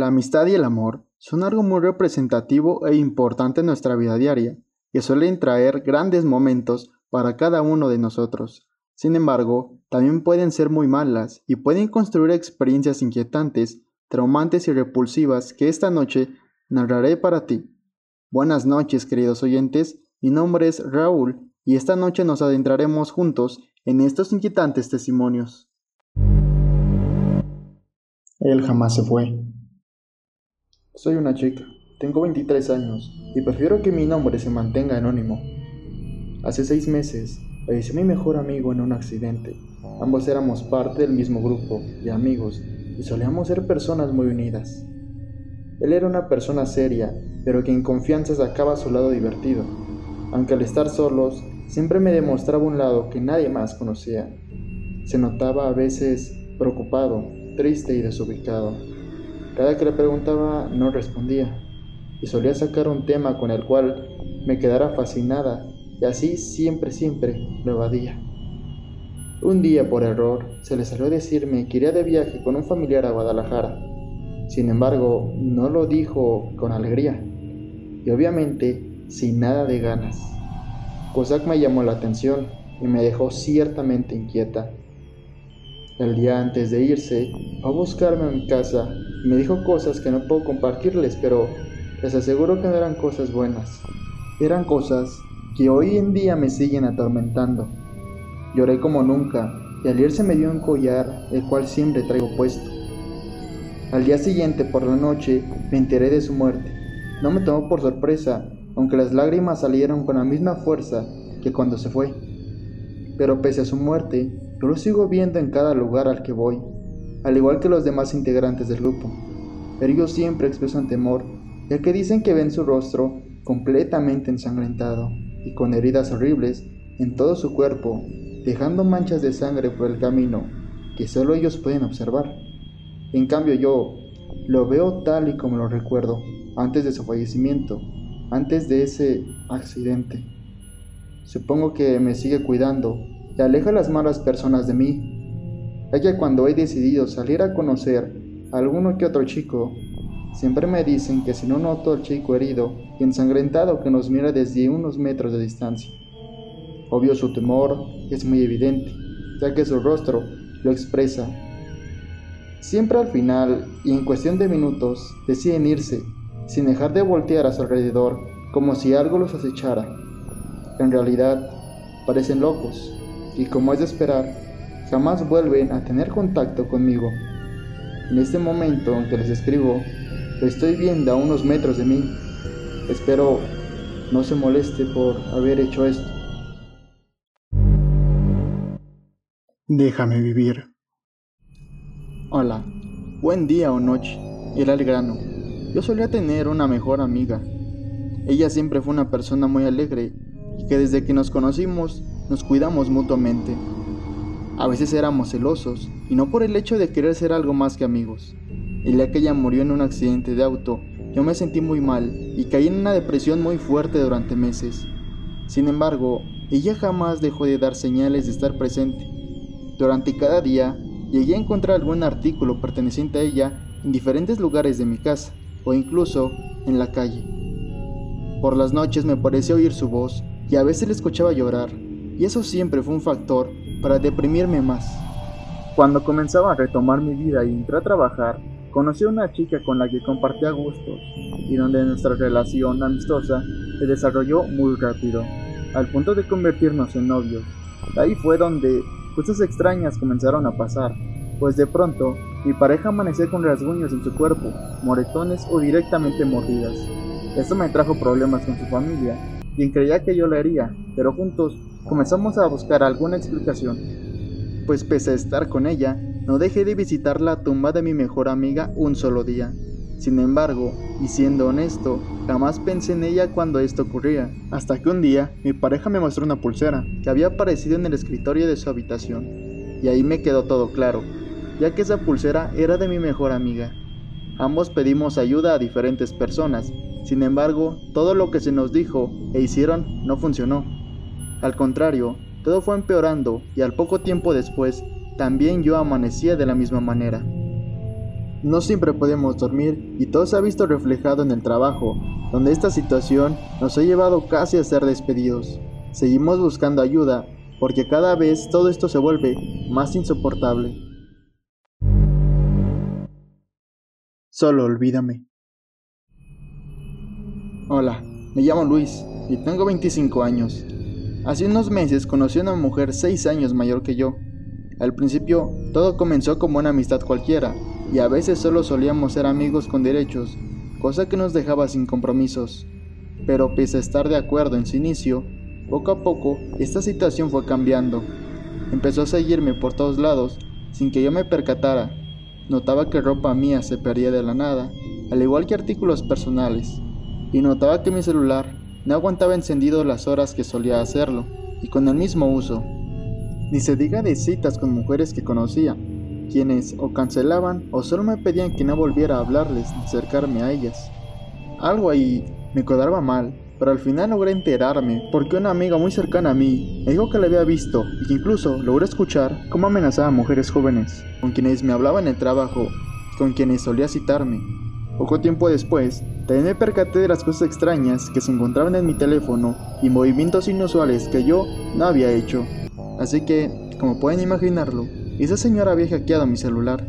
La amistad y el amor son algo muy representativo e importante en nuestra vida diaria, que suelen traer grandes momentos para cada uno de nosotros. Sin embargo, también pueden ser muy malas y pueden construir experiencias inquietantes, traumantes y repulsivas que esta noche narraré para ti. Buenas noches, queridos oyentes. Mi nombre es Raúl y esta noche nos adentraremos juntos en estos inquietantes testimonios. Él jamás se fue. Soy una chica, tengo 23 años y prefiero que mi nombre se mantenga anónimo. Hace seis meses falleció mi mejor amigo en un accidente. Ambos éramos parte del mismo grupo de amigos y solíamos ser personas muy unidas. Él era una persona seria, pero que en confianza sacaba su lado divertido, aunque al estar solos siempre me demostraba un lado que nadie más conocía. Se notaba a veces preocupado, triste y desubicado. Cada que le preguntaba no respondía y solía sacar un tema con el cual me quedara fascinada y así siempre, siempre lo evadía. Un día por error se le salió decirme que iría de viaje con un familiar a Guadalajara. Sin embargo, no lo dijo con alegría y obviamente sin nada de ganas. Que me llamó la atención y me dejó ciertamente inquieta. El día antes de irse, a buscarme a mi casa me dijo cosas que no puedo compartirles, pero les aseguro que no eran cosas buenas. Eran cosas que hoy en día me siguen atormentando. Lloré como nunca y al irse me dio un collar, el cual siempre traigo puesto. Al día siguiente por la noche me enteré de su muerte. No me tomó por sorpresa, aunque las lágrimas salieron con la misma fuerza que cuando se fue. Pero pese a su muerte, yo lo sigo viendo en cada lugar al que voy, al igual que los demás integrantes del grupo. Pero ellos siempre expresan temor, ya que dicen que ven su rostro completamente ensangrentado y con heridas horribles en todo su cuerpo, dejando manchas de sangre por el camino que solo ellos pueden observar. En cambio yo lo veo tal y como lo recuerdo, antes de su fallecimiento, antes de ese accidente. Supongo que me sigue cuidando aleja las malas personas de mí, ya cuando he decidido salir a conocer a alguno que otro chico, siempre me dicen que si no noto al chico herido y ensangrentado que nos mira desde unos metros de distancia. Obvio su temor es muy evidente, ya que su rostro lo expresa. Siempre al final y en cuestión de minutos deciden irse, sin dejar de voltear a su alrededor como si algo los acechara. En realidad, parecen locos, y como es de esperar, jamás vuelven a tener contacto conmigo. En este momento en que les escribo, lo estoy viendo a unos metros de mí. Espero no se moleste por haber hecho esto. Déjame vivir. Hola, buen día o noche. Era el grano. Yo solía tener una mejor amiga. Ella siempre fue una persona muy alegre y que desde que nos conocimos nos cuidamos mutuamente. A veces éramos celosos, y no por el hecho de querer ser algo más que amigos. El día que ella murió en un accidente de auto, yo me sentí muy mal y caí en una depresión muy fuerte durante meses. Sin embargo, ella jamás dejó de dar señales de estar presente. Durante cada día, llegué a encontrar algún artículo perteneciente a ella en diferentes lugares de mi casa o incluso en la calle. Por las noches me parecía oír su voz y a veces le escuchaba llorar y eso siempre fue un factor para deprimirme más. Cuando comenzaba a retomar mi vida y entré a trabajar, conocí a una chica con la que compartía gustos y donde nuestra relación amistosa se desarrolló muy rápido, al punto de convertirnos en novios. Ahí fue donde cosas extrañas comenzaron a pasar, pues de pronto mi pareja amanecía con rasguños en su cuerpo, moretones o directamente mordidas. Esto me trajo problemas con su familia, quien creía que yo la haría, pero juntos comenzamos a buscar alguna explicación, pues pese a estar con ella, no dejé de visitar la tumba de mi mejor amiga un solo día. Sin embargo, y siendo honesto, jamás pensé en ella cuando esto ocurría, hasta que un día mi pareja me mostró una pulsera que había aparecido en el escritorio de su habitación, y ahí me quedó todo claro, ya que esa pulsera era de mi mejor amiga. Ambos pedimos ayuda a diferentes personas, sin embargo, todo lo que se nos dijo e hicieron no funcionó. Al contrario, todo fue empeorando y al poco tiempo después, también yo amanecía de la misma manera. No siempre podemos dormir y todo se ha visto reflejado en el trabajo, donde esta situación nos ha llevado casi a ser despedidos. Seguimos buscando ayuda porque cada vez todo esto se vuelve más insoportable. Solo olvídame. Hola, me llamo Luis y tengo 25 años. Hace unos meses conocí a una mujer 6 años mayor que yo. Al principio todo comenzó como una amistad cualquiera y a veces solo solíamos ser amigos con derechos, cosa que nos dejaba sin compromisos. Pero pese a estar de acuerdo en su inicio, poco a poco esta situación fue cambiando. Empezó a seguirme por todos lados sin que yo me percatara. Notaba que ropa mía se perdía de la nada, al igual que artículos personales, y notaba que mi celular no aguantaba encendido las horas que solía hacerlo, y con el mismo uso. Ni se diga de citas con mujeres que conocía, quienes o cancelaban o solo me pedían que no volviera a hablarles ni acercarme a ellas. Algo ahí me cuadraba mal, pero al final logré enterarme porque una amiga muy cercana a mí me dijo que la había visto y que incluso logré escuchar cómo amenazaba a mujeres jóvenes, con quienes me hablaba en el trabajo con quienes solía citarme. Poco tiempo después, también me percaté de las cosas extrañas que se encontraban en mi teléfono y movimientos inusuales que yo no había hecho. Así que, como pueden imaginarlo, esa señora había hackeado mi celular.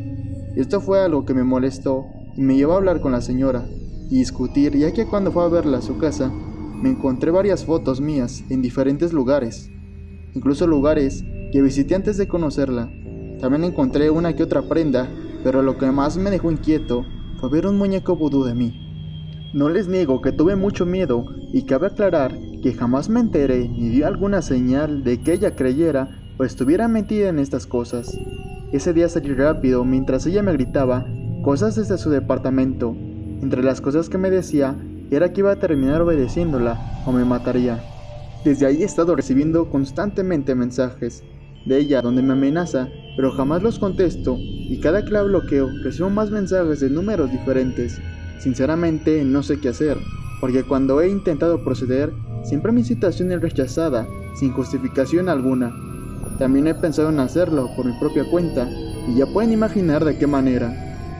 Esto fue algo que me molestó y me llevó a hablar con la señora y discutir, ya que cuando fue a verla a su casa, me encontré varias fotos mías en diferentes lugares, incluso lugares que visité antes de conocerla. También encontré una que otra prenda, pero lo que más me dejó inquieto ver un muñeco vudú de mí. No les niego que tuve mucho miedo y cabe aclarar que jamás me enteré ni dio alguna señal de que ella creyera pues estuviera metida en estas cosas. Ese día salí rápido mientras ella me gritaba cosas desde su departamento. Entre las cosas que me decía era que iba a terminar obedeciéndola o me mataría. Desde ahí he estado recibiendo constantemente mensajes de ella donde me amenaza, pero jamás los contesto y cada que la bloqueo recibo más mensajes de números diferentes. Sinceramente no sé qué hacer, porque cuando he intentado proceder, siempre mi situación es rechazada, sin justificación alguna. También he pensado en hacerlo por mi propia cuenta y ya pueden imaginar de qué manera.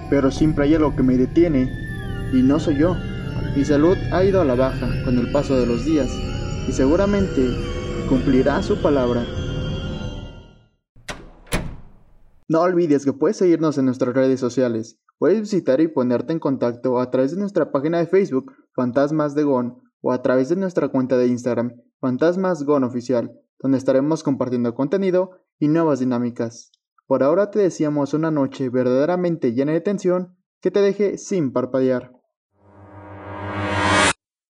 Pero siempre hay algo que me detiene y no soy yo. Mi salud ha ido a la baja con el paso de los días y seguramente cumplirá su palabra. No olvides que puedes seguirnos en nuestras redes sociales. Puedes visitar y ponerte en contacto a través de nuestra página de Facebook Fantasmas de Gon o a través de nuestra cuenta de Instagram Fantasmas Gon Oficial donde estaremos compartiendo contenido y nuevas dinámicas. Por ahora te deseamos una noche verdaderamente llena de tensión que te deje sin parpadear.